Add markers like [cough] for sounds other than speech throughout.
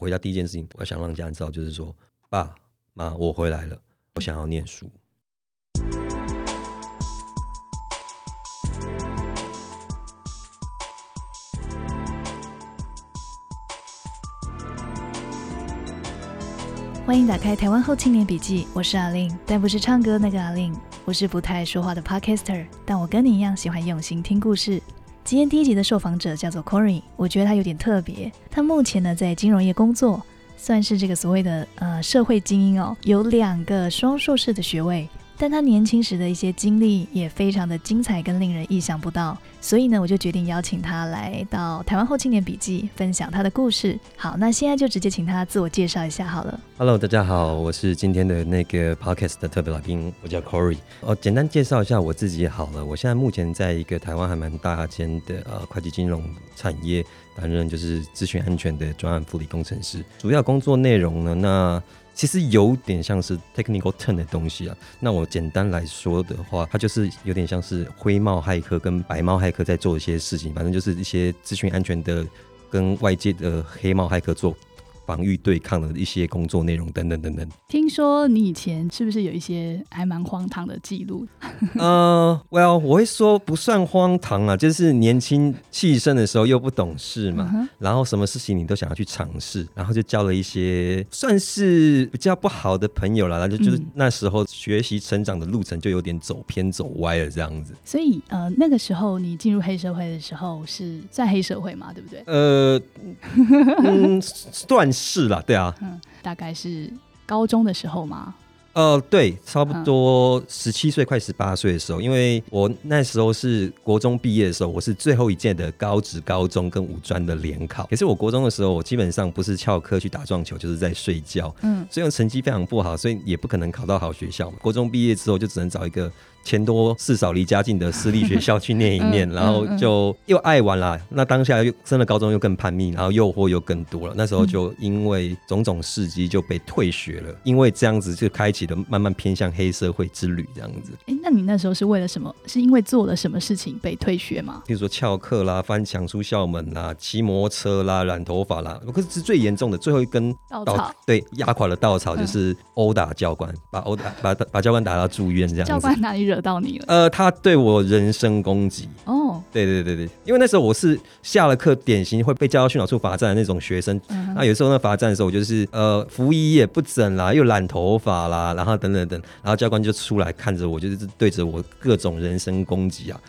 回家第一件事情，我想让家人知道，就是说，爸妈，我回来了，我想要念书。欢迎打开《台湾后青年笔记》，我是阿令，但不是唱歌那个阿令，我是不太爱说话的 Podcaster，但我跟你一样喜欢用心听故事。今天第一集的受访者叫做 Corey，我觉得他有点特别，他目前呢在金融业工作，算是这个所谓的呃社会精英哦，有两个双硕士的学位。但他年轻时的一些经历也非常的精彩，跟令人意想不到，所以呢，我就决定邀请他来到台湾后青年笔记，分享他的故事。好，那现在就直接请他自我介绍一下好了。Hello，大家好，我是今天的那个 Podcast 的特别来宾，我叫 Corey。哦，简单介绍一下我自己好了。我现在目前在一个台湾还蛮大间的呃会计金融产业担任就是资讯安全的专案副理工程师，主要工作内容呢，那。其实有点像是 technical turn 的东西啊。那我简单来说的话，它就是有点像是灰帽骇客跟白帽骇客在做一些事情，反正就是一些资讯安全的，跟外界的黑帽骇客做。防御对抗的一些工作内容等等等等。听说你以前是不是有一些还蛮荒唐的记录？[laughs] 呃，Well，我会说不算荒唐啊，就是年轻气盛的时候又不懂事嘛，然后什么事情你都想要去尝试，然后就交了一些算是比较不好的朋友了，然后就就是那时候学习成长的路程就有点走偏走歪了这样子。所以呃，那个时候你进入黑社会的时候是在黑社会嘛，对不对？呃，嗯，[laughs] 算。是啦，对啊，嗯，大概是高中的时候嘛？呃，对，差不多十七岁快十八岁的时候，因为我那时候是国中毕业的时候，我是最后一届的高职高中跟五专的联考。可是我国中的时候，我基本上不是翘课去打撞球，就是在睡觉，嗯，所以成绩非常不好，所以也不可能考到好学校。国中毕业之后，就只能找一个。钱多事少离家近的私立学校去念一念，然后就又爱玩了。那当下又升了高中，又更叛逆，然后诱惑又更多了。那时候就因为种种事迹就被退学了，因为这样子就开启了慢慢偏向黑社会之旅。这样子，哎，那你那时候是为了什么？是因为做了什么事情被退学吗？比如说翘课啦、翻墙出校门啦、骑摩托车啦、染头发啦。可是最严重的最后一根稻草，对，压垮了稻草就是殴打教官，把殴打把把教官打到住院这样子。教官哪里？惹到你了？呃，他对我人身攻击。哦，对对对对，因为那时候我是下了课，典型会被叫到训导处罚站的那种学生。那有时候那罚站的时候，我就是呃，服衣也不整啦，又染头发啦，然后等等等，然后教官就出来看着我，就是对着我各种人身攻击啊。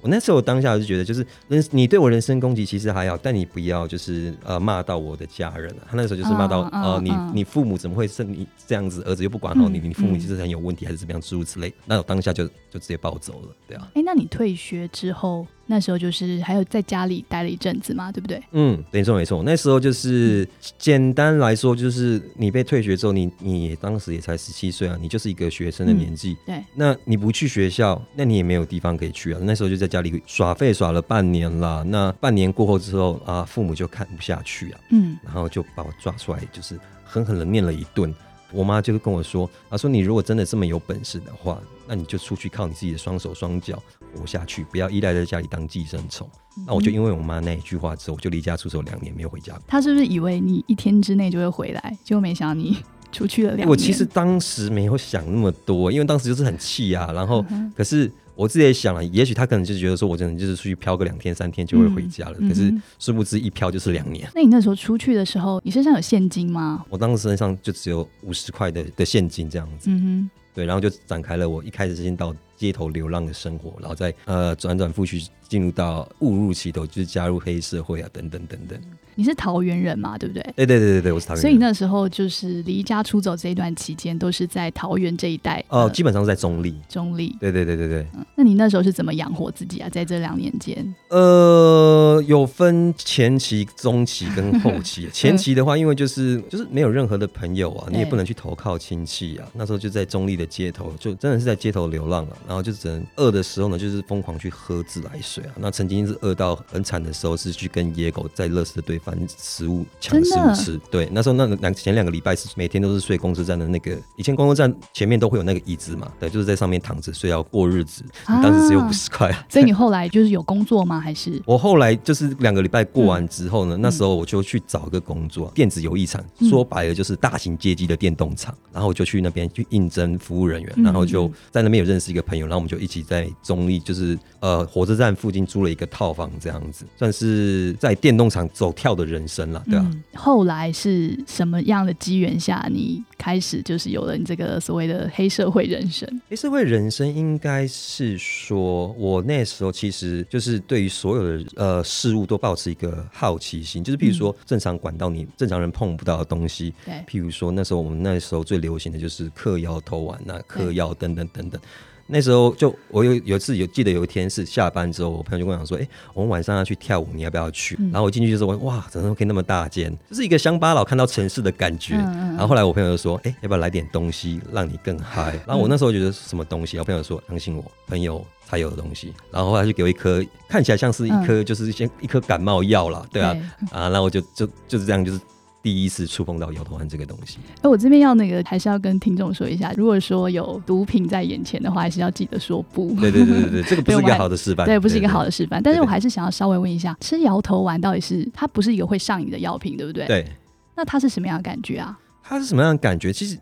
我那时候当下就觉得，就是人你对我人身攻击其实还好，但你不要就是呃骂到我的家人啊。他那时候就是骂到呃你你父母怎么会是你这样子，儿子又不管好你，你父母其实很有问题，还是怎么样诸如此类。那我当下就就直接暴走了，对啊。哎，那你退学之后？那时候就是还有在家里待了一阵子嘛，对不对？嗯，没错没错。那时候就是简单来说，就是你被退学之后，你你当时也才十七岁啊，你就是一个学生的年纪。对。那你不去学校，那你也没有地方可以去啊。那时候就在家里耍废耍了半年了。那半年过后之后啊，父母就看不下去啊，嗯，然后就把我抓出来，就是狠狠的念了一顿。我妈就是跟我说：“她说你如果真的这么有本事的话，那你就出去靠你自己的双手双脚。”活下去，不要依赖在家里当寄生虫。那我就因为我妈那一句话之后，我就离家出走两年，没有回家。她是不是以为你一天之内就会回来？结果没想到你出去了两年。我其实当时没有想那么多，因为当时就是很气啊。然后，可是我自己也想了，也许他可能就觉得说我真的就是出去漂个两天三天就会回家了。可是殊不知一漂就是两年。那你那时候出去的时候，你身上有现金吗？我当时身上就只有五十块的的现金这样子。嗯哼，对，然后就展开了我一开始先到。街头流浪的生活，然后再呃转转复去进入到误入歧途，就是加入黑社会啊，等等等等。你是桃园人嘛？对不对？对对对对对，我是桃园。所以那时候就是离家出走这一段期间，都是在桃园这一带。哦，基本上是在中立。中立。对对对对对。那你那时候是怎么养活自己啊？在这两年间？呃，有分前期、中期跟后期。[laughs] 前期的话，因为就是就是没有任何的朋友啊，你也不能去投靠亲戚啊。那时候就在中立的街头，就真的是在街头流浪了。然后就只能饿的时候呢，就是疯狂去喝自来水啊。那曾经是饿到很惨的时候，是去跟野狗在乐视对翻食物抢食物吃。对，那时候那两前两个礼拜是每天都是睡公车站的那个，以前公车站前面都会有那个椅子嘛，对，就是在上面躺着睡要过日子。啊当时只有五十块啊。[laughs] 所以你后来就是有工作吗？还是 [laughs] 我后来就是两个礼拜过完之后呢，那时候我就去找个工作，电子游艺场，嗯说白了就是大型街机的电动厂。然后我就去那边去应征服务人员，嗯然后就在那边有认识一个朋友，然后我们就一起在中立，就是呃火车站附近租了一个套房，这样子算是在电动厂走跳的人生了，对啊。嗯，后来是什么样的机缘下，你开始就是有了你这个所谓的黑社会人生？黑社会人生应该是说，我那时候其实就是对于所有的呃事物都保持一个好奇心，就是譬如说正常管道你正常人碰不到的东西，对，譬如说那时候我们那时候最流行的就是嗑药偷玩啊、嗑药等等等等。那时候就我有有一次有记得有一天是下班之后，我朋友就跟我讲说：“哎、我们晚上要去跳舞，你要不要去？”嗯然后我进去就说：“哇，怎么可以那么大间？就是一个乡巴佬看到城市的感觉。然后后来我朋友就说：“哎、要不要来点东西让你更嗨？”然后我那时候觉得什么东西？我朋友说：“相信我，朋友才有的东西。”然后后来就给我一颗看起来像是一颗就是先一颗感冒药啦，对啊，啊，然后我就就就是这样，就是第一次触碰到摇头丸这个东西。哎，我这边要那个还是要跟听众说一下，如果说有毒品在眼前的话，还是要记得说不。对对对对对，[laughs] 这个不是一个好的示范，对，不是一个好的示范。但是我还是想要稍微问一下，吃摇头丸到底是它不是一个会上瘾的药品，对不对？。对，那它是什么样的感觉啊？它是什么样的感觉？其实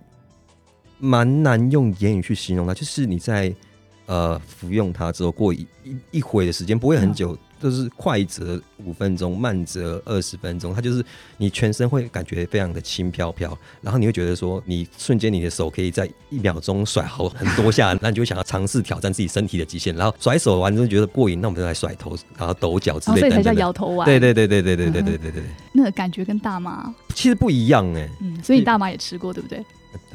蛮难用言语去形容它，就是你在呃服用它之后，过一一一会的时间，不会很久。就是快则五分钟，慢则二十分钟，它就是你全身会感觉非常的轻飘飘，然后你会觉得说，你瞬间你的手可以在一秒钟甩好很多下，那你就会想要尝试挑战自己身体的极限，然后甩手完之后觉得过瘾，那我们就来甩头，然后抖脚之哦，类所以才叫等等的。摇头丸。对对对对对对对对对对对，那个感觉跟大麻，其实不一样哎、嗯，所以你大麻也吃过，对不对？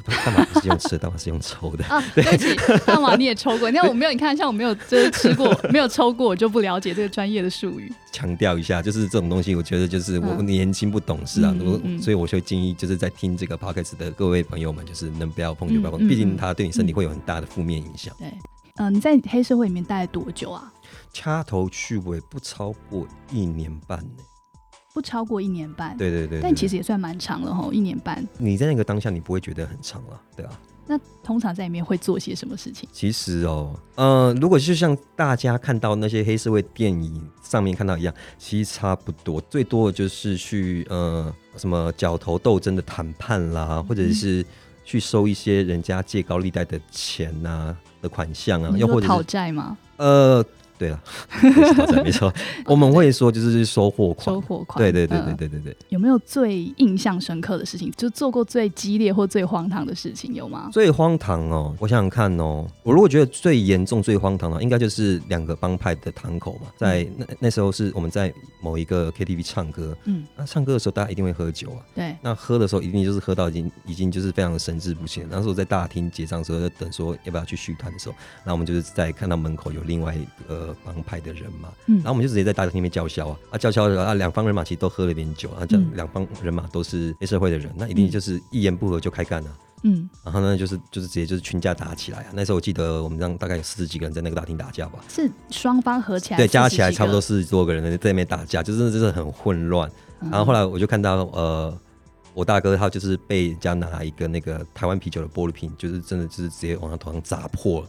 大麻不是用吃的，大麻是用抽的。啊，对不起，大麻你也抽过。[laughs] 那我没有，你看，像我没有就是吃过，没有抽过，我就不了解这个专业的术语。强调一下，就是这种东西，我觉得就是我们年轻不懂事啊，我嗯嗯所以我就建议就是在听这个 podcast 的各位朋友们，就是能不要碰就不要碰，毕竟它对你身体会有很大的负面影响。对，嗯、你在黑社会里面待了多久啊？掐头去尾不超过一年半呢。不超过一年半。对对对对但其实实也算蛮长了哈，一年半。你在那个当下，你不会觉得很长了，对啊。那通常在里面会做些什么事情？其实哦，呃，如果就像大家看到那些黑社会电影上面看到一样，其实差不多，最多的就是去呃什么角头斗争的谈判啦，或者是去收一些人家借高利贷的钱呐、的款项啊，又或者讨债吗？呃，对了，[laughs] 没错，[laughs] 我们会说就是收货款，收货款。对对对嗯对对。有没有最印象深刻的事情？就做过最激烈或最荒唐的事情有吗？最荒唐哦，我想想看哦，我如果觉得最严重、最荒唐的，应该就是两个帮派的堂口嘛，在那那时候是我们在某一个 KTV 唱歌，嗯，那唱歌的时候大家一定会喝酒啊，对，那喝的时候一定就是喝到已经已经就是非常的神志不清。那时候在大厅结账的时候，在等说要不要去续团的时候，然后我们就是在看到门口有另外一个帮派的人嘛，嗯。然后我们就直接在大厅里面叫嚣啊，啊叫嚣的啊，两方人马其实都喝了点酒啊，这两方人马都是黑社会的人，那一定就是一言不合就开干啊。嗯，然后呢，就是就是直接就是群架打起来啊！那时候我记得我们让大概有四十几个人在那个大厅打架吧，是双方合起来对，加起来。差不多四十多个人在那边打架，就真的就是很混乱。嗯。然后后来我就看到呃，我大哥他就是被人家拿一个那个台湾啤酒的玻璃瓶，就是真的就是直接往他头上砸破了，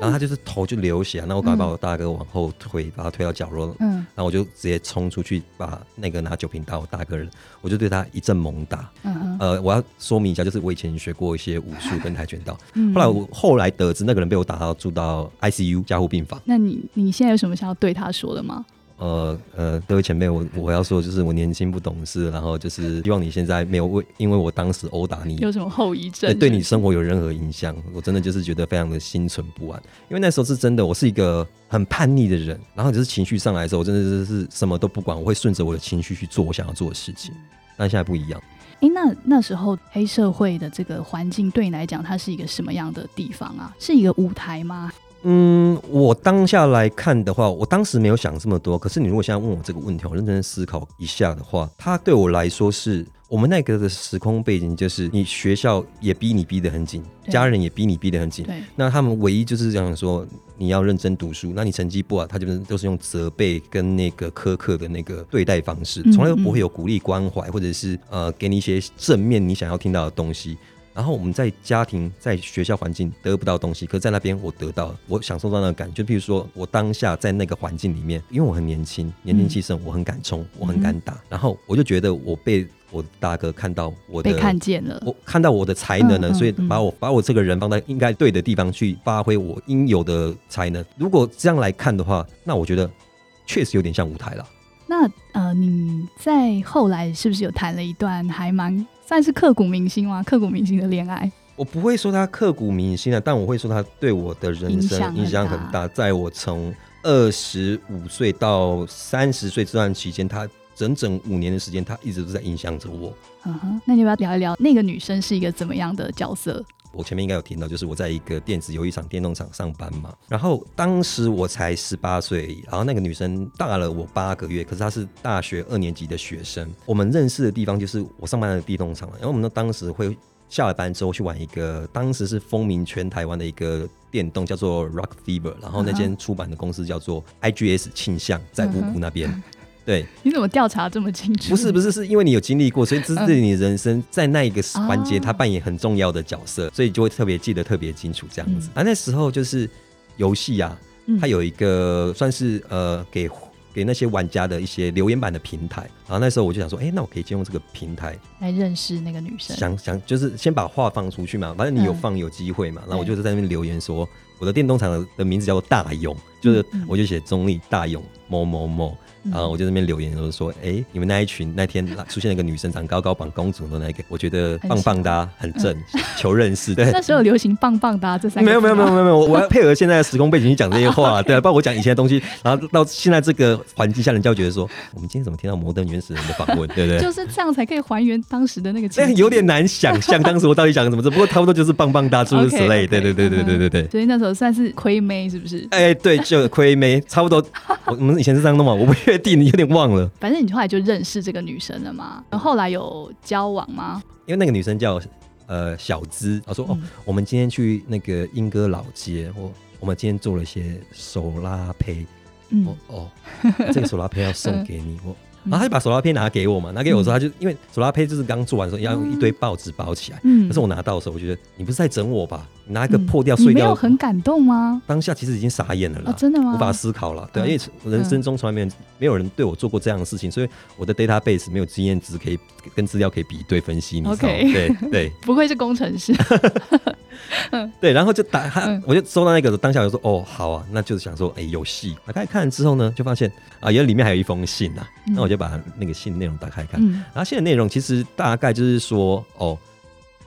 然后他就是头就流血，然后我赶快把我大哥往后推，把他推到角落，嗯然后我就直接冲出去把那个拿酒瓶打我大哥人，我就对他一阵猛打。嗯嗯呃，我要说明一下，就是我以前学过一些武术跟跆拳道，嗯后来我后来得知那个人被我打到住到 ICU 加护病房。那你你现在有什么想要对他说的吗？呃呃，各位前辈，我我要说就是我年轻不懂事，然后就是希望你现在没有为因为我当时殴打你，有什么后遗症对？对你生活有任何影响，我真的就是觉得非常的心存不安。因为那时候是真的，我是一个很叛逆的人，然后就是情绪上来的时候，我真的是什么都不管，我会顺着我的情绪去做我想要做的事情。但现在不一样。哎，那那时候黑社会的这个环境对你来讲，它是一个什么样的地方啊？是一个舞台吗？嗯，我当下来看的话，我当时没有想这么多。可是你如果现在问我这个问题，我认真思考一下的话，它对我来说是我们那个的时空背景，就是你学校也逼你逼得很紧，家人也逼你逼得很紧。对，那他们唯一就是这样说，你要认真读书。那你成绩不好，他就是都是用责备跟那个苛刻的那个对待方式，嗯从来都不会有鼓励关怀，或者是呃给你一些正面你想要听到的东西。然后我们在家庭、在学校环境得不到东西，可在那边我得到了，我享受到那个感觉。就譬如说我当下在那个环境里面，因为我很年轻，年轻气盛，我很敢冲，我很敢打，然后我就觉得我被我大哥看到我的被看见了。我看到我的才能了，嗯嗯所以把我把我这个人放在应该对的地方去发挥我应有的才能。如果这样来看的话，那我觉得确实有点像舞台了。那呃，你在后来是不是有谈了一段还蛮算是刻骨铭心吗？刻骨铭心的恋爱？我不会说他刻骨铭心啊，但我会说他对我的人生影响很大。在我从二十五岁到三十岁这段期间，他整整五年的时间，他一直都在影响着我。嗯哼，那你要不要聊一聊那个女生是一个怎么样的角色？我前面应该有提到，就是我在一个电子游戏厂、电动厂上班嘛。然后当时我才十八岁，然后那个女生大了我八个月，可是她是大学二年级的学生。我们认识的地方就是我上班的电动厂，然后我们呢当时会下了班之后去玩一个，当时是风靡全台湾的一个电动，叫做 Rock Fever，然后那间出版的公司叫做 IGS 倾向，在五嗯哼湖那边。对，你怎么调查这么清楚？不是不是，是因为你有经历过，所以这是你人生在那一个环节，哦它扮演很重要的角色，所以就会特别记得特别清楚这样子。嗯啊，那时候就是游戏啊，嗯它有一个算是呃给给那些玩家的一些留言板的平台，然后那时候我就想说，哎、那我可以借用这个平台，来认识那个女生。想想就是先把话放出去嘛，反正你有嗯放有机会嘛，然后我对就在那边留言说，我的电动厂的的名字叫做大勇，就是我就写中立大勇某某某。嗯然后我就在那边留言，就是说，哎、你们那一群那天出现了一个女生，长高高绑公主的那个，我觉得棒棒哒、啊，很正，求认识。对，那时候流行棒棒哒这三个没有没有没有没有没有，我要配合现在的时空背景去讲这些话，[laughs] 对啊，不然我讲以前的东西，然后到现在这个环境下，人家会觉得说，我们今天怎么听到摩登原始人的访问，对不对？就是这样才可以还原当时的那个情。有点难想象当时我到底讲什么，只不过差不多就是棒棒哒诸如此类对对对对对对对。所以那时候算是亏妹，是不是？哎，对，就亏妹，差不多。我我们以前是这样弄嘛，我不确定，有点忘了。反正你后来就认识这个女生了嘛。然后后来有交往吗？因为那个女生叫呃小资，她说、哦嗯，我们今天去那个英歌老街，我我们今天做了一些手拉胚，嗯哦哦，这个手拉胚要送给你，[laughs] 我。嗯然后他就把手拉胚拿给我嘛，拿给我的时候，他就因为手拉胚就是刚做完的时候要用一堆报纸包起来，嗯可是我拿到的时候，我觉得你不是在整我吧？你拿一个嗯破掉、碎掉你没有，很感动吗？当下其实已经傻眼了啦哦，。真的吗？无法思考了，对、因为人生中从来没有没有人对我做过这样的事情，所以我的 database 没有经验值可以跟资料可以比对分析，你知道吗 OK 对对 [laughs] 不愧是工程师。[laughs] 对，然后就打他，嗯我就收到那个，当下我就说哦好啊，那就是想说哎有戏，打开看了之后呢，就发现啊原来里面还有一封信啊，嗯那我就把那个信内容打开看，嗯然后信的内容其实大概就是说哦。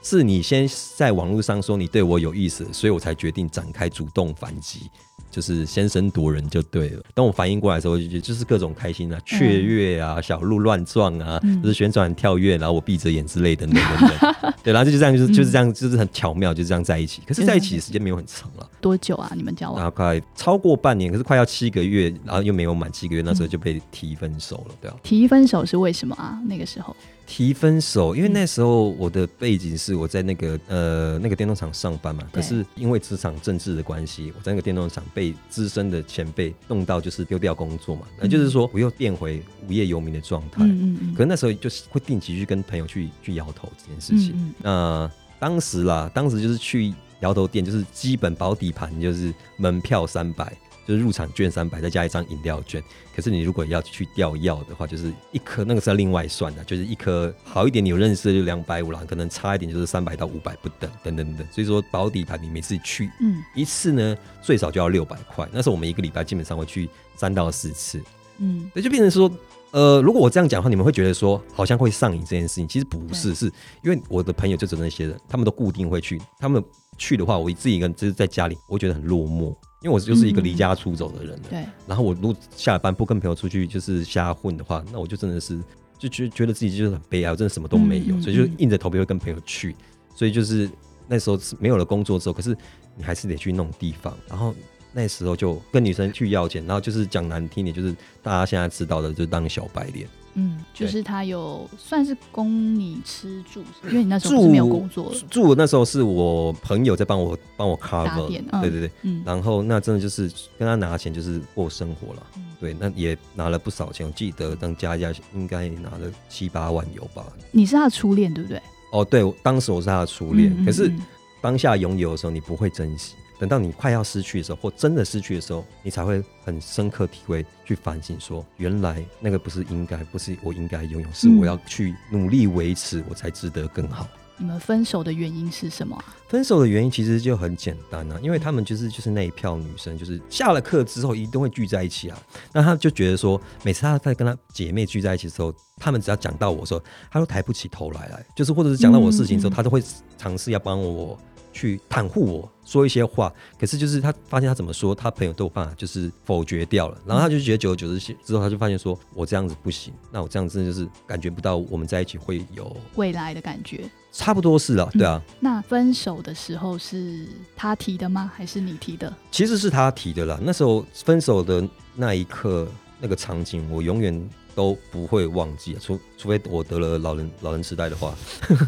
是你先在网络上说你对我有意思，所以我才决定展开主动反击，就是先声夺人就对了。当我反应过来的时候，我就觉得就是各种开心啊，雀跃啊，小鹿乱撞啊，嗯就是旋转跳跃，然后我闭着眼之类等等等等。[laughs] 对，然后就这样，就是就是这样，就是很巧妙，就是这样在一起。可是在一起的时间没有很长了，多久啊？你们交往？大概超过半年，可是快要七个月，然后又没有满七个月，那时候就被提分手了，对啊。提分手是为什么啊？那个时候，提分手，因为那时候我的背景是我在那个呃那个电动厂上班嘛，可是因为职场政治的关系，我在那个电动厂被资深的前辈弄到就是丢掉工作嘛，那就是说我又变回无业游民的状态。嗯嗯可能那时候就是会定期去跟朋友去去摇头这件事情。嗯那当时啦，当时就是去摇头店，就是基本保底盘就是门票三百，就是入场券三百，再加一张饮料券。可是你如果要去吊药的话，就是一颗那个是要另外算的，就是一颗好一点，你有认识的就两百五啦，可能差一点就是三百到五百不等，等等等。所以说保底盘你每次去嗯一次呢，最少就要六百块。那时候我们一个礼拜基本上会去三到四次。嗯对，就变成说，呃，如果我这样讲的话，你们会觉得说好像会上瘾这件事情，其实不是，是因为我的朋友就只有那些人，他们都固定会去，他们去的话，我自己一个人就是在家里，我会觉得很落寞，因为我就是一个离家出走的人了。对，然后我如果下了班不跟朋友出去就是瞎混的话，那我就真的是就觉觉得自己就是很悲哀，我真的什么都没有，所以就嗯硬着头皮会跟朋友去，所以就是那时候是没有了工作之后，可是你还是得去那种地方，然后那时候就跟女生去要钱，然后就是讲难听点，就是大家现在知道的，就当小白脸。嗯，就是他有算是供你吃住，因为你那时候没有工作了，住那时候是我朋友在帮我帮我打 cover，对对对，嗯。然后那真的就是跟他拿钱就是过生活了，嗯。对，那也拿了不少钱，我记得当加一加应该拿了七八万有吧。你是他的初恋对不对？哦，对，我当时我是他的初恋，可是嗯。当下拥有的时候你不会珍惜，等到你快要失去的时候，或真的失去的时候，你才会很深刻体会，去反省说，原来那个不是应该，不是我应该拥有，是嗯我要去努力维持，我才值得更好。你们分手的原因是什么啊？分手的原因其实就很简单啊，因为他们就是就是那一票女生，就是下了课之后一定会聚在一起啊。那他就觉得说，每次他在跟他姐妹聚在一起的时候，他们只要讲到我的时候，他都抬不起头来来，就是或者是讲到我事情的时候，嗯嗯他都会尝试要帮我去袒护我说一些话。可是就是他发现他怎么说，他朋友都有办法就是否决掉了。然后他就觉得久而久之之后，他就发现说我这样子不行，那我这样子就是感觉不到我们在一起会有未来的感觉。差不多是了，对啊。那分手的时候是他提的吗？还是你提的？其实是他提的啦。那时候分手的那一刻，那个场景，我永远都不会忘记，除除非我得了老人老人痴呆的话。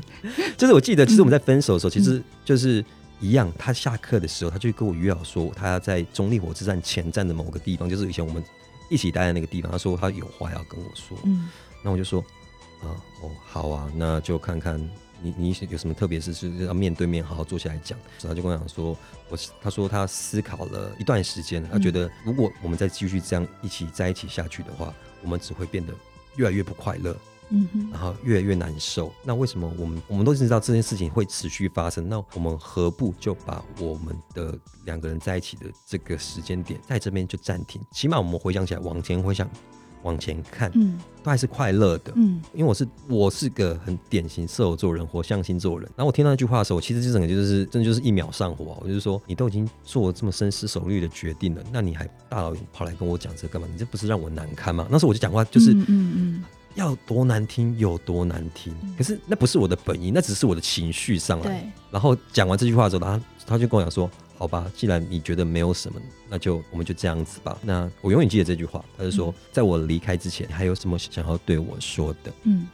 [laughs] 就是我记得，其实我们在分手的时候，其实就是一样。他下课的时候，他就跟我约好说，他要在中立火车站前站的某个地方，就是以前我们一起待的那个地方。他说他有话要跟我说，嗯那我就说啊，哦，好啊，那就看看你你有什么特别事是要面对面好好坐下来讲。然后就跟我讲说，我他说他思考了一段时间，他觉得如果我们再继续这样一起在一起下去的话，我们只会变得越来越不快乐，嗯哼，然后越来越难受。那为什么我们我们都知道这件事情会持续发生？那我们何不就把我们的两个人在一起的这个时间点在这边就暂停？起码我们回想起来，往前回想，往前看，嗯都还是快乐的。嗯因为我是我是个很典型射手座人，火象星座人。然后我听到那句话的时候，我其实就整个就是真的就是一秒上火啊！我就是说，你都已经做了这么深思熟虑的决定了，那你还大老远跑来跟我讲这干嘛？你这不是让我难堪吗？那时候我就讲话就是嗯嗯嗯要多难听有多难听，可是那不是我的本意，那只是我的情绪上来。然后讲完这句话之后，他他就跟我讲说：“好吧，既然你觉得没有什么，那就我们就这样子吧。”那我永远记得这句话，他就说：“在我离开之前，你还有什么想要对我说的嗯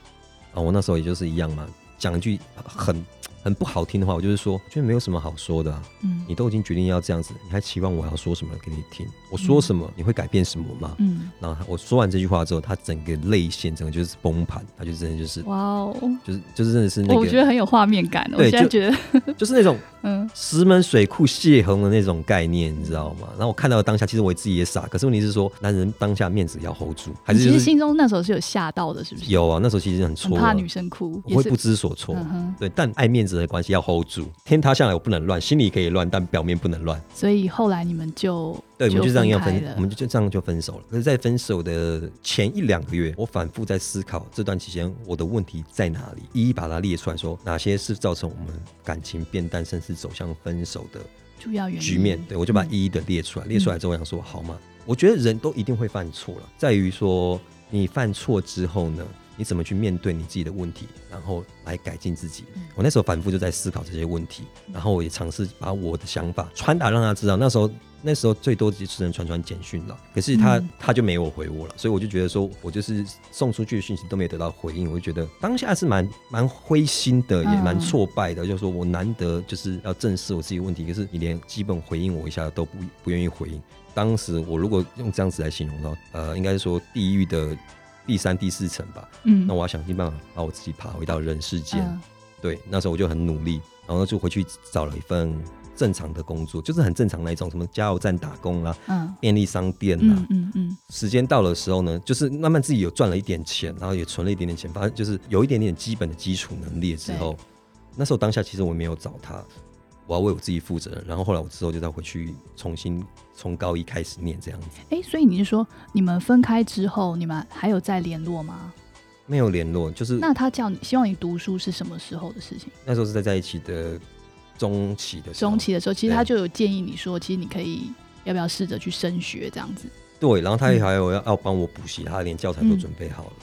啊？”我那时候也就是一样嘛，讲一句很很不好听的话，我就是说，觉得没有什么好说的、啊。嗯你都已经决定要这样子，你还期望我要说什么给你听？我说什么，你会改变什么吗？嗯，然后他我说完这句话之后，他整个泪腺整个就是崩盘，他就真的就是哇哦，就是就是真的是那我觉得很有画面感。我现在觉得，[laughs] 就是那种 [laughs] 嗯石门水库泄洪的那种概念，你知道吗？然后我看到当下，其实我自己也傻，可是问题是说，男人当下面子要 hold 住，还是其实心中那时候是有吓到的，是不是？有啊？那时候其实很很错啊，怕女生哭，我会不知所措。嗯，对，但爱面子的关系要 hold 住，天塌下来我不能乱，心里可以乱，但表面不能乱。所以后来你们就对，我们就这样要分我们就就这样就分手了。可是，在分手的前一两个月，我反复在思考这段期间我的问题在哪里，一一把它列出来说哪些是造成我们感情变淡，甚至走向分手的主要原因局面。对我就把它一一的列出来，列出来之后，我想说，好吗？我觉得人都一定会犯错了，在于说你犯错之后呢，你怎么去面对你自己的问题，然后来改进自己。我那时候反复就在思考这些问题，然后我也尝试把我的想法传达让他知道。那时候那时候最多只能传传简讯了，可是他、嗯他就没有回我了，所以我就觉得说我就是送出去的讯息都没有得到回应，我就觉得当下是蛮蛮灰心的，也蛮嗯挫败的。就是说我难得就是要正视我自己的问题，可是你连基本回应我一下都不不愿意回应。当时我如果用这样子来形容的话，呃，应该是说地狱的第三、第四层吧。嗯那我要想尽办法把我自己爬回到人世间。嗯对，那时候我就很努力，然后就回去找了一份正常的工作，就是很正常那一种，什么加油站打工啦、嗯便利商店啦。嗯嗯嗯时间到的时候呢，就是慢慢自己有赚了一点钱，然后也存了一点点钱，反正就是有一点点基本的基础能力之后，那时候当下其实我没有找他，我要为我自己负责。然后后来我之后就再回去重新从高一开始念这样子，哎，所以你是说你们分开之后，你们还有再联络吗？没有联络，就是那他叫你希望你读书是什么时候的事情？那时候是在在一起的中期的时候中期的时候，其实他就有建议你说，其实你可以要不要试着去升学这样子。对，然后他也嗯还有要要帮我补习，他连教材都准备好了。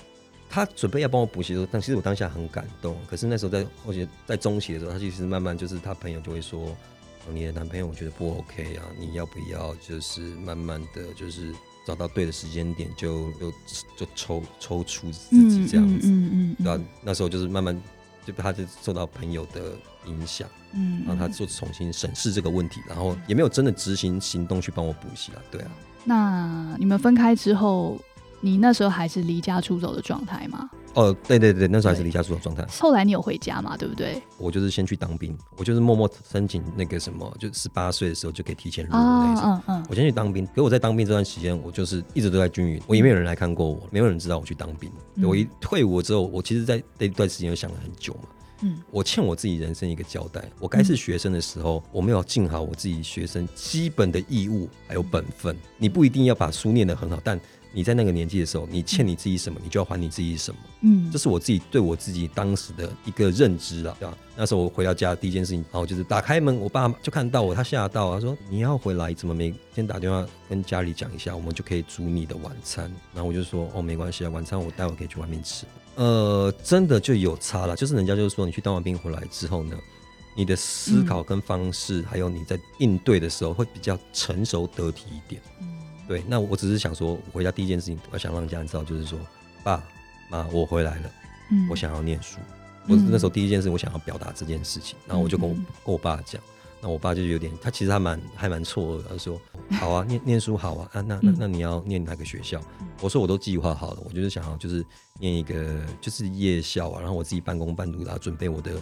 他准备要帮我补习的时候，但其实我当下很感动。可是那时候在或者在中期的时候，他其实慢慢就是他朋友就会说，你的男朋友我觉得不 OK 啊，你要不要就是慢慢的就是找到对的时间点就就就抽抽出自己这样子，嗯嗯对吧、那时候就是慢慢就他就受到朋友的影响，嗯然后他就重新审视这个问题，然后也没有真的执行行动去帮我补习啊，对啊。那你们分开之后，你那时候还是离家出走的状态吗？哦，对对对，那时候还是离家出走状态。后来你有回家嘛？对不对？我就是先去当兵，我就是默默申请那个什么，就十八岁的时候就可以提前入伍啊那种。嗯嗯我先去当兵，可我在当兵这段时间，我就是一直都在军营，我也没有人来看过我，没有人知道我去当兵。嗯我一退伍之后，我其实，在那段时间又想了很久嘛，嗯我欠我自己人生一个交代。我该是学生的时候，我没有尽好我自己学生基本的义务还有本分。你不一定要把书念得很好，但你在那个年纪的时候，你欠你自己什么，你就要还你自己什么。嗯这是我自己对我自己当时的一个认知啊，对吧？那时候我回到家第一件事情，然后就是打开门，我爸就看到我，他吓到，他说：“你要回来，怎么没先打电话跟家里讲一下，我们就可以煮你的晚餐？”然后我就说：“哦，没关系啊，晚餐我待会可以去外面吃。”呃，真的就有差了，就是人家就是说，你去当完兵回来之后呢，你的思考跟方式，还有你在应对的时候，会比较成熟得体一点。嗯对，那我只是想说，回家第一件事情，我想让家人知道，就是说，爸妈，我回来了。嗯我想要念书。我嗯那时候第一件事，我想要表达这件事情，然后我就跟我嗯跟我爸讲，那我爸就有点，他其实他蛮还蛮错愕的，他说：“好啊，念念书好啊，啊那那嗯那你要念哪个学校嗯？”我说：“我都计划好了，我就是想要就是念一个就是夜校啊，然后我自己半工半读，然后准备我的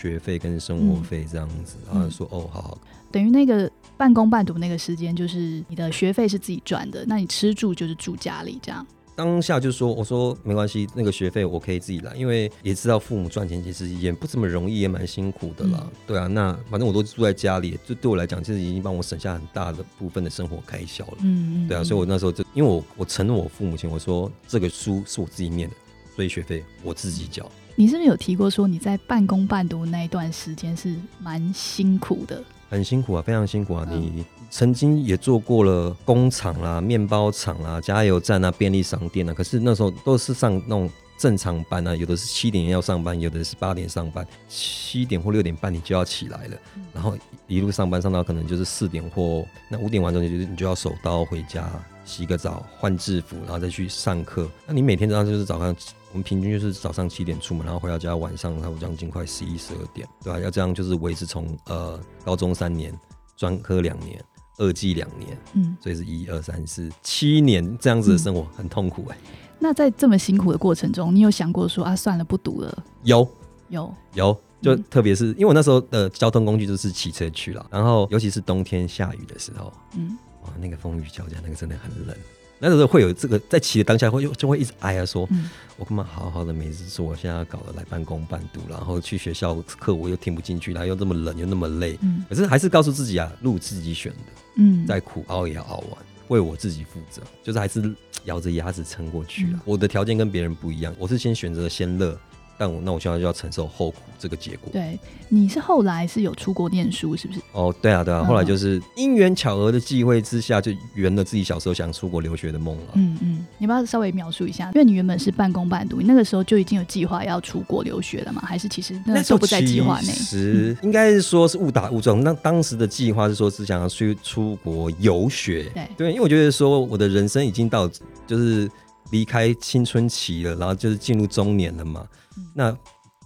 学费跟生活费这样子。”然后说：“哦，好好。”等于那个半工半读那个时间，就是你的学费是自己赚的，那你吃住就是住家里这样。当下就说，我说没关系，那个学费我可以自己来，因为也知道父母赚钱其实也不怎么容易，也蛮辛苦的啦。嗯对啊，那反正我都住在家里，就对我来讲，其实已经帮我省下很大的部分的生活开销了。嗯对啊，所以我那时候就因为我我承诺我父母亲，我说这个书是我自己念的，所以学费我自己交。你是不是有提过说你在半工半读那一段时间是蛮辛苦的？很辛苦啊，非常辛苦啊！嗯你曾经也做过了工厂啦、面包厂啦、加油站啊、便利商店啊，可是那时候都是上那种正常班啊，有的是七点要上班，有的是八点上班，七点或六点半你就要起来了，嗯。然后一路上班上到可能就是四点或那五点完之后，你就你就要手刀回家洗个澡、换制服，然后再去上课。那你每天早上就是早上，我们平均就是早上七点出门，然后回到家晚上差不多将近快十一十二点，对吧、要这样就是维持从呃高中三年，专科两年，二季两年，嗯，所以是一二三四七年这样子的生活，很痛苦哎、那在这么辛苦的过程中，你有想过说啊，算了，不读了？有。有，有，就嗯。特别是因为我那时候的交通工具就是骑车去了，然后尤其是冬天下雨的时候，嗯。哇，那个风雨交加，那个真的很冷。那时候会有这个在骑的当下会就就会一直哀啊说，嗯我干嘛好好的没事做，我现在要搞得来半工半读，然后去学校课我又听不进去，然后又这么冷又那么累，嗯。可是还是告诉自己啊，路自己选的，嗯，再苦熬也要熬完，为我自己负责，就是还是咬着牙齿撑过去了。嗯。我的条件跟别人不一样，我是先选择先乐，但我那我现在就要承受后苦这个结果。对，你是后来是有出国念书，是不是？哦，对啊，对啊，嗯后来就是因缘巧合的际会之下，就圆了自己小时候想出国留学的梦了。嗯嗯，你要不要稍微描述一下？因为你原本是半工半读，你那个时候就已经有计划要出国留学了吗？还是其实那个时候不在计划内其？实应该是说是误打误撞。那当时的计划是说是想要去出国游学，对对因为我觉得说我的人生已经到就是离开青春期了，然后就是进入中年了嘛。嗯那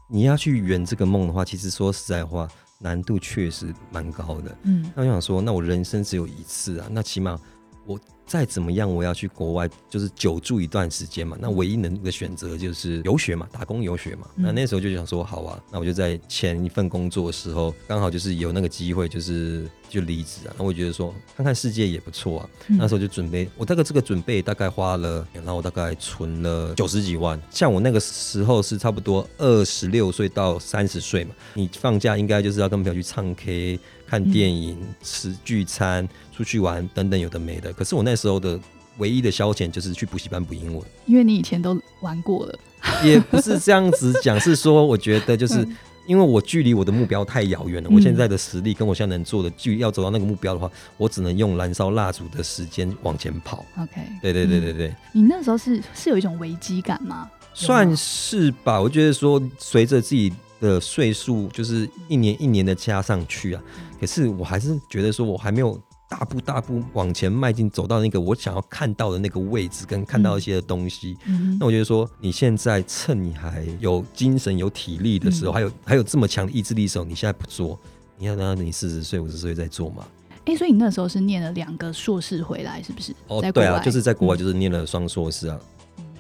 你要去圆这个梦的话，其实说实在话，难度确实蛮高的。嗯那我想说，那我人生只有一次啊，那起码我再怎么样，我要去国外就是久住一段时间嘛。那唯一能的选择就是游学嘛，打工游学嘛。嗯那那时候就想说，好啊，那我就在前一份工作的时候，刚好就是有那个机会，就是就离职啊。那我觉得说，看看世界也不错啊。嗯那时候就准备，我大概这个准备大概花了，然后我大概存了九十几万。像我那个时候是差不多二十六岁到三十岁嘛，你放假应该就是要跟朋友去唱 K、看电影、吃聚餐、出去玩等等有的没的。可是我那时候的唯一的消遣就是去补习班补英文，因为你以前都玩过了，[laughs] 也不是这样子讲，是说我觉得就是。嗯因为我距离我的目标太遥远了，嗯我现在的实力跟我现在能做的，距要走到那个目标的话，我只能用燃烧蜡烛的时间往前跑。OK，对对对对对，你那时候是是有一种危机感吗？算是吧。我觉得说，随着自己的岁数就是一年一年的加上去啊，可是我还是觉得说我还没有大步大步往前迈进，走到那个我想要看到的那个位置，跟看到一些东西。嗯那我觉得说，你现在趁你还有精神、有体力的时候，嗯还有还有这么强的意志力的时候，你现在不做，你要等到你四十岁、五十岁再做嘛？哎、所以你那时候是念了两个硕士回来，是不是？哦对啊，就是在国外嗯就是念了双硕士啊。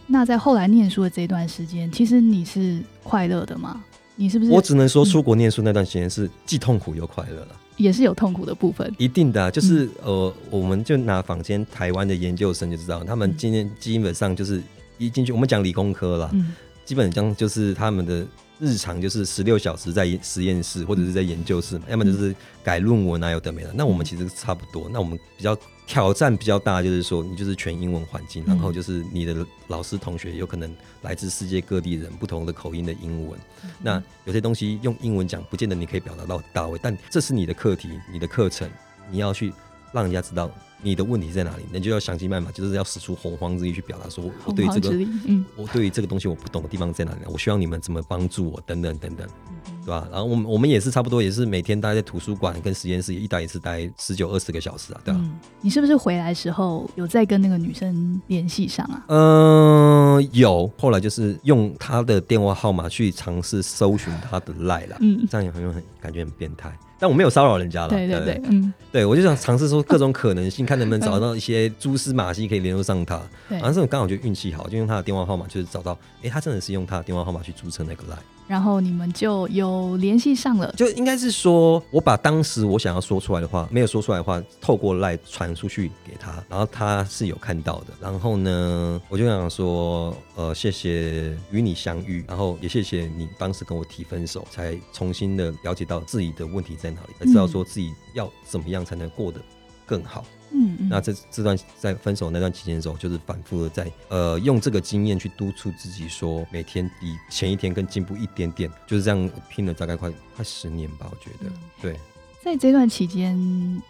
那在后来念书的这段时间，其实你是快乐的吗？你是不是我只能说，出国念书那段时间是既痛苦又快乐了。也是有痛苦的部分？一定的、啊，就是、呃，我们就拿坊间台湾的研究生就知道，他们嗯今天基本上就是一进去，我们讲理工科啦，嗯基本上就是他们的日常就是十六小时在实验室或者是在研究室嘛，要么就是改论文啊，有的没的。那我们其实差不多，那我们比较挑战比较大，就是说你就是全英文环境，然后就是你的老师同学有可能来自世界各地人，不同的口音的英文。那有些东西用英文讲，不见得你可以表达到到位，但这是你的课题，你的课程，你要去让人家知道你的问题在哪里，你就要想尽办法，就是要使出洪荒之力去表达说，我对于这个我对于这个东西我不懂的地方在哪里，我希望你们怎么帮助我，等等等等，嗯对吧？然后我们我们也是差不多，也是每天待在图书馆跟实验室，一待也是待十九二十个小时啊，对吧？嗯，你是不是回来时候有再跟那个女生联系上啊？嗯、有，后来就是用她的电话号码去尝试搜寻她的赖啦，嗯，这样也很很感觉很变态，但我没有骚扰人家了，对对对，嗯，对，我就想尝试说各种可能性，看能不能找到一些蛛丝马迹可以联络上他。对然后这种刚好就运气好，就用他的电话号码，就是找到，哎，他真的是用他的电话号码去注册那个 line。然后你们就有联系上了，就应该是说，我把当时我想要说出来的话，没有说出来的话，透过赖传出去给他，然后他是有看到的。然后呢，我就想说，呃，谢谢与你相遇，然后也谢谢你当时跟我提分手，才重新的了解到自己的问题在哪里，才知道说自己要怎么样才能过得更好。嗯嗯，那这这段在分手那段期间的时候，就是反复的在呃用这个经验去督促自己，说每天比前一天更进步一点点，就是这样拼了大概快快十年吧，我觉得嗯对。在这段期间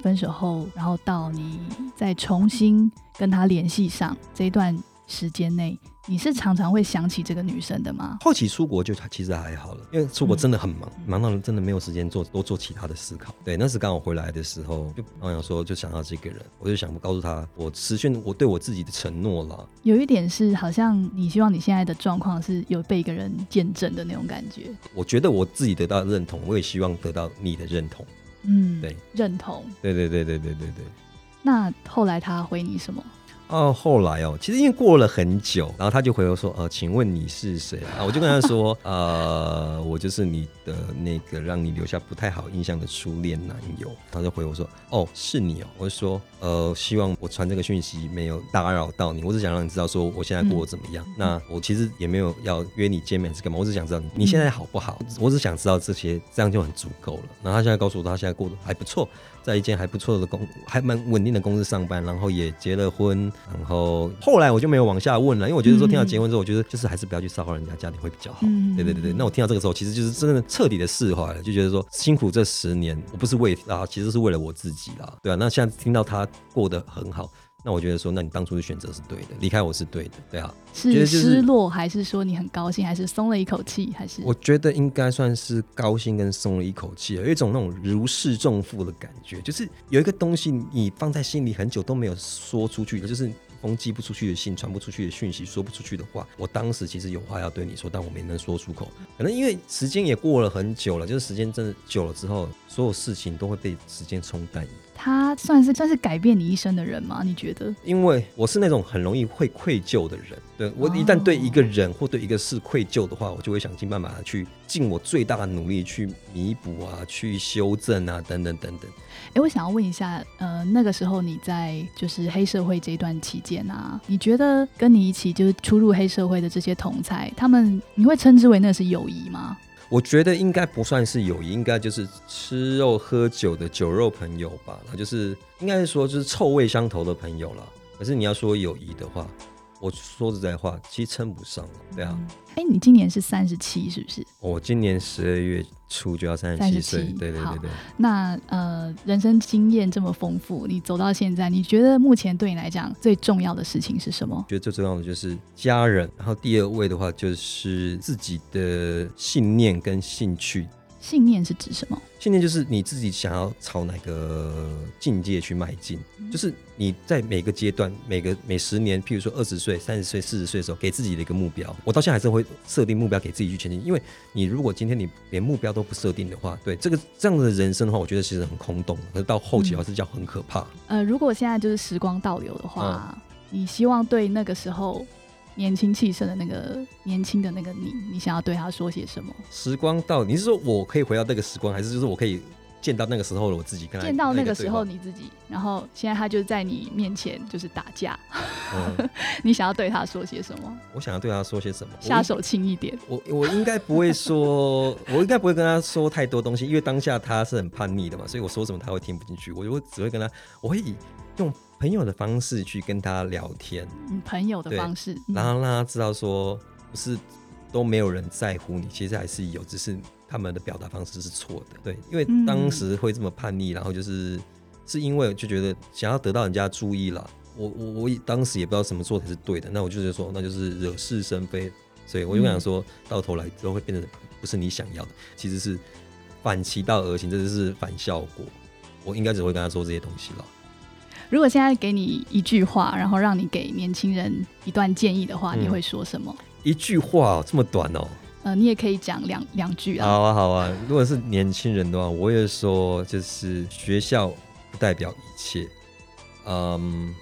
分手后，然后到你再重新跟他联系上这一段时间内，你是常常会想起这个女生的吗？后期出国就其实还好了，因为出国真的很忙，嗯忙到真的没有时间做多做其他的思考。对，那时刚好回来的时候，就我想说就想到这个人，我就想告诉他，我实现我对我自己的承诺了。有一点是好像你希望你现在的状况是有被一个人见证的那种感觉，我觉得我自己得到认同，我也希望得到你的认同。嗯，对，认同。对对对对对对对。那后来他回你什么？哦，后来哦，其实因为过了很久，然后他就回我说：“呃，请问你是谁啊？[laughs] ”我就跟他说：“呃，我就是你的那个让你留下不太好印象的初恋男友。”他就回我说：“哦，是你哦。”我就说：“呃，希望我传这个讯息没有打扰到你，我只想让你知道说我现在过得怎么样。那我其实也没有要约你见面是干嘛，我只想知道你你现在好不好。我只想知道这些，这样就很足够了。然后他现在告诉我，他现在过得还不错。在一间还不错的公，还蛮稳定的公司上班，然后也结了婚，然后后来我就没有往下问了，因为我觉得说听到结婚之后，我觉得就是还是不要去骚扰人家家庭会比较好。嗯对对对对，那我听到这个时候，其实就是真的彻底的释怀了，就觉得说辛苦这十年，我不是为啊，其实是为了我自己啦，对啊。那现在听到他过得很好，那我觉得说，那你当初的选择是对的，离开我是对的，对啊。是失落，还是说你很高兴，还是松了一口气，还是我觉得应该算是高兴跟松了一口气，有一种那种如释重负的感觉，就是有一个东西你放在心里很久都没有说出去，就是封寄不出去的信、传不出去的讯息、说不出去的话。我当时其实有话要对你说，但我没能说出口。可能因为时间也过了很久了，就是时间真的久了之后，所有事情都会被时间冲淡。他算是算是改变你一生的人吗？你觉得？因为我是那种很容易会愧疚的人，对我一旦对一个人或对一个事愧疚的话，我就会想尽办法去尽我最大的努力去弥补啊，去修正啊，等等等等。哎，我想要问一下，呃，那个时候你在就是黑社会这一段期间啊，你觉得跟你一起就是出入黑社会的这些同才，他们你会称之为那是友谊吗？我觉得应该不算是友谊，应该就是吃肉喝酒的酒肉朋友吧。那就是应该是说就是臭味相投的朋友了。可是你要说友谊的话，我说实在话，其实称不上了。对啊，哎、你今年是三十七，是不是？我今年十二月初就要三十七岁，37好对对对对。那呃，人生经验这么丰富，你走到现在，你觉得目前对你来讲最重要的事情是什么？觉得最重要的就是家人，然后第二位的话就是自己的信念跟兴趣。信念是指什么？信念就是你自己想要朝哪个境界去迈进，就是你在每个阶段、每个每十年，譬如说二十岁、三十岁、四十岁的时候，给自己的一个目标。我到现在还是会设定目标给自己去前进，因为你如果今天你连目标都不设定的话，对这个这样的人生的话，我觉得其实很空洞，可是到后期的话是叫很可怕。呃，如果现在就是时光倒流的话，你希望对那个时候年轻气盛的那个年轻的那个你，你想要对他说些什么？时光到，你是说我可以回到那个时光，还是就是我可以见到那个时候的我自己？跟他见到那个时候你自己，然后现在他就在你面前就是打架，嗯，[laughs] 你想要对他说些什么？我想要对他说些什么？下手轻一点。我我应该不会说，我应该不会跟他说太多东西，因为当下他是很叛逆的嘛，所以我说什么他会听不进去。我就只会跟他，我会以用朋友的方式去跟他聊天，嗯，朋友的方式，嗯然后让他知道说，不是都没有人在乎你，其实还是有，只是他们的表达方式是错的。对，因为嗯当时会这么叛逆，然后就是是因为就觉得想要得到人家注意了。我我我当时也不知道什么做才是对的，那我就是说，那就是惹是生非，所以我就想说，到头来都会变得不是你想要的，其实是反其道而行，这就是反效果。我应该只会跟他说这些东西了。如果现在给你一句话，然后让你给年轻人一段建议的话，嗯你会说什么？一句话、哦、这么短哦，呃，你也可以讲两两句啊。好啊，好啊。如果是年轻人的话，我也说，就是学校不代表一切。嗯，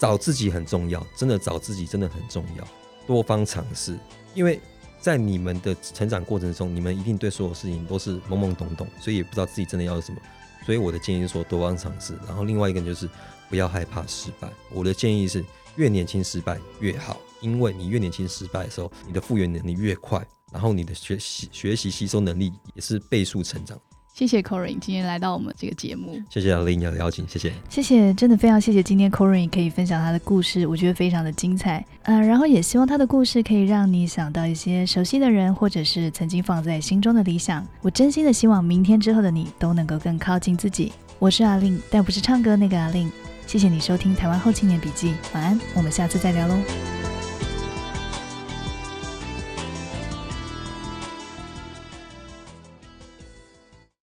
找自己很重要，真的找自己真的很重要，多方尝试，因为在你们的成长过程中，你们一定对所有事情都是懵懵懂懂，所以也不知道自己真的要什么。所以我的建议是说多方尝试，然后另外一个就是不要害怕失败。我的建议是越年轻失败越好，因为你越年轻失败的时候，你的复原能力越快，然后你的学习学习吸收能力也是倍速成长。谢谢 Corin 今天来到我们这个节目。谢谢阿玲的邀请，谢谢。谢谢，真的非常谢谢今天 Corin 可以分享他的故事，我觉得非常的精彩。呃，然后也希望他的故事可以让你想到一些熟悉的人，或者是曾经放在心中的理想。我真心的希望明天之后的你都能够更靠近自己。我是阿令，但不是唱歌那个阿令。谢谢你收听《台湾后青年笔记》，晚安，我们下次再聊喽。